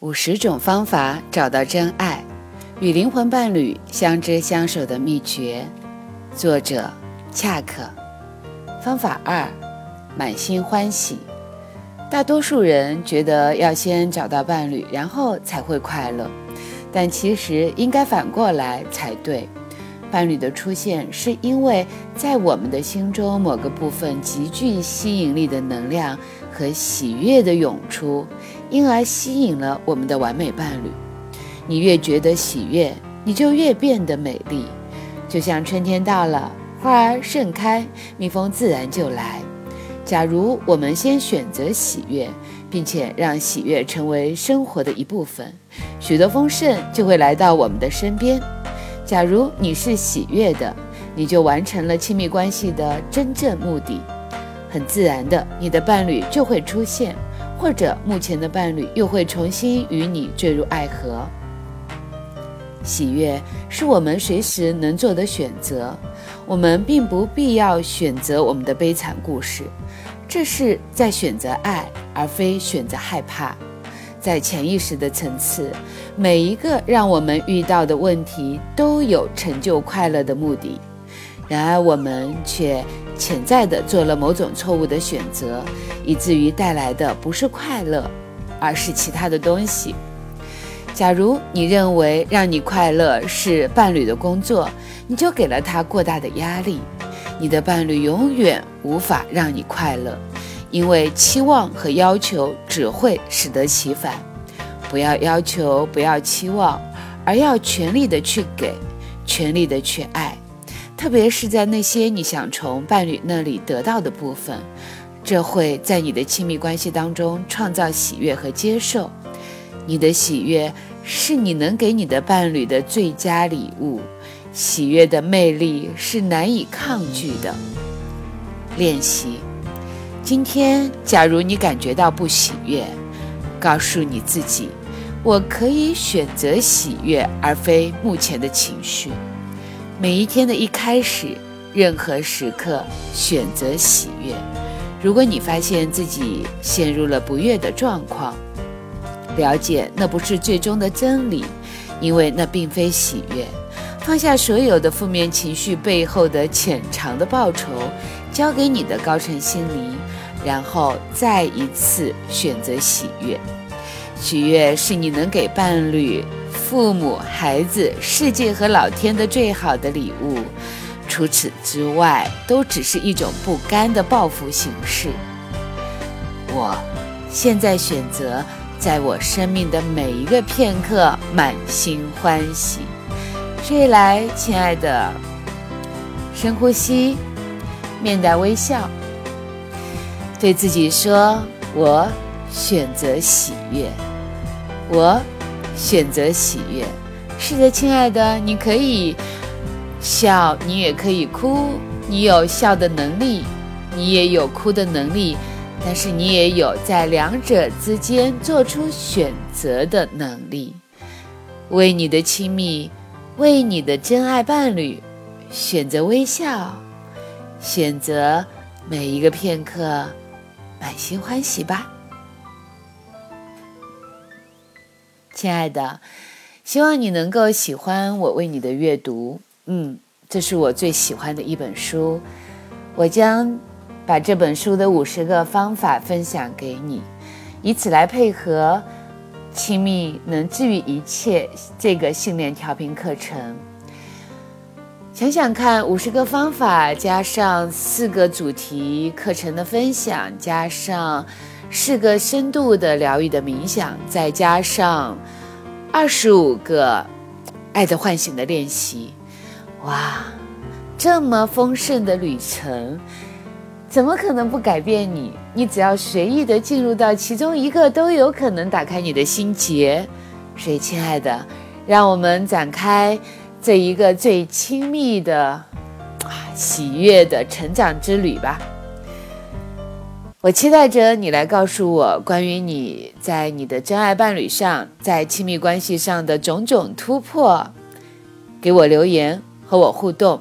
五十种方法找到真爱，与灵魂伴侣相知相守的秘诀。作者：恰克。方法二：满心欢喜。大多数人觉得要先找到伴侣，然后才会快乐，但其实应该反过来才对。伴侣的出现是因为在我们的心中某个部分极具吸引力的能量和喜悦的涌出。因而吸引了我们的完美伴侣。你越觉得喜悦，你就越变得美丽。就像春天到了，花儿盛开，蜜蜂自然就来。假如我们先选择喜悦，并且让喜悦成为生活的一部分，许多丰盛就会来到我们的身边。假如你是喜悦的，你就完成了亲密关系的真正目的。很自然的，你的伴侣就会出现。或者目前的伴侣又会重新与你坠入爱河。喜悦是我们随时能做的选择，我们并不必要选择我们的悲惨故事，这是在选择爱，而非选择害怕。在潜意识的层次，每一个让我们遇到的问题都有成就快乐的目的，然而我们却。潜在的做了某种错误的选择，以至于带来的不是快乐，而是其他的东西。假如你认为让你快乐是伴侣的工作，你就给了他过大的压力。你的伴侣永远无法让你快乐，因为期望和要求只会适得其反。不要要求，不要期望，而要全力的去给，全力的去爱。特别是在那些你想从伴侣那里得到的部分，这会在你的亲密关系当中创造喜悦和接受。你的喜悦是你能给你的伴侣的最佳礼物，喜悦的魅力是难以抗拒的。练习：今天，假如你感觉到不喜悦，告诉你自己，我可以选择喜悦，而非目前的情绪。每一天的一开始，任何时刻选择喜悦。如果你发现自己陷入了不悦的状况，了解那不是最终的真理，因为那并非喜悦。放下所有的负面情绪背后的潜藏的报酬，交给你的高层心理，然后再一次选择喜悦。喜悦是你能给伴侣。父母、孩子、世界和老天的最好的礼物，除此之外，都只是一种不甘的报复形式。我现在选择在我生命的每一个片刻满心欢喜。睡来，亲爱的，深呼吸，面带微笑，对自己说：“我选择喜悦。”我。选择喜悦，是的，亲爱的，你可以笑，你也可以哭，你有笑的能力，你也有哭的能力，但是你也有在两者之间做出选择的能力。为你的亲密，为你的真爱伴侣，选择微笑，选择每一个片刻，满心欢喜吧。亲爱的，希望你能够喜欢我为你的阅读。嗯，这是我最喜欢的一本书。我将把这本书的五十个方法分享给你，以此来配合“亲密能治愈一切”这个信念调频课程。想想看，五十个方法加上四个主题课程的分享，加上。四个深度的疗愈的冥想，再加上二十五个爱的唤醒的练习，哇，这么丰盛的旅程，怎么可能不改变你？你只要随意的进入到其中一个，都有可能打开你的心结。所以，亲爱的，让我们展开这一个最亲密的喜悦的成长之旅吧。我期待着你来告诉我关于你在你的真爱伴侣上，在亲密关系上的种种突破，给我留言和我互动。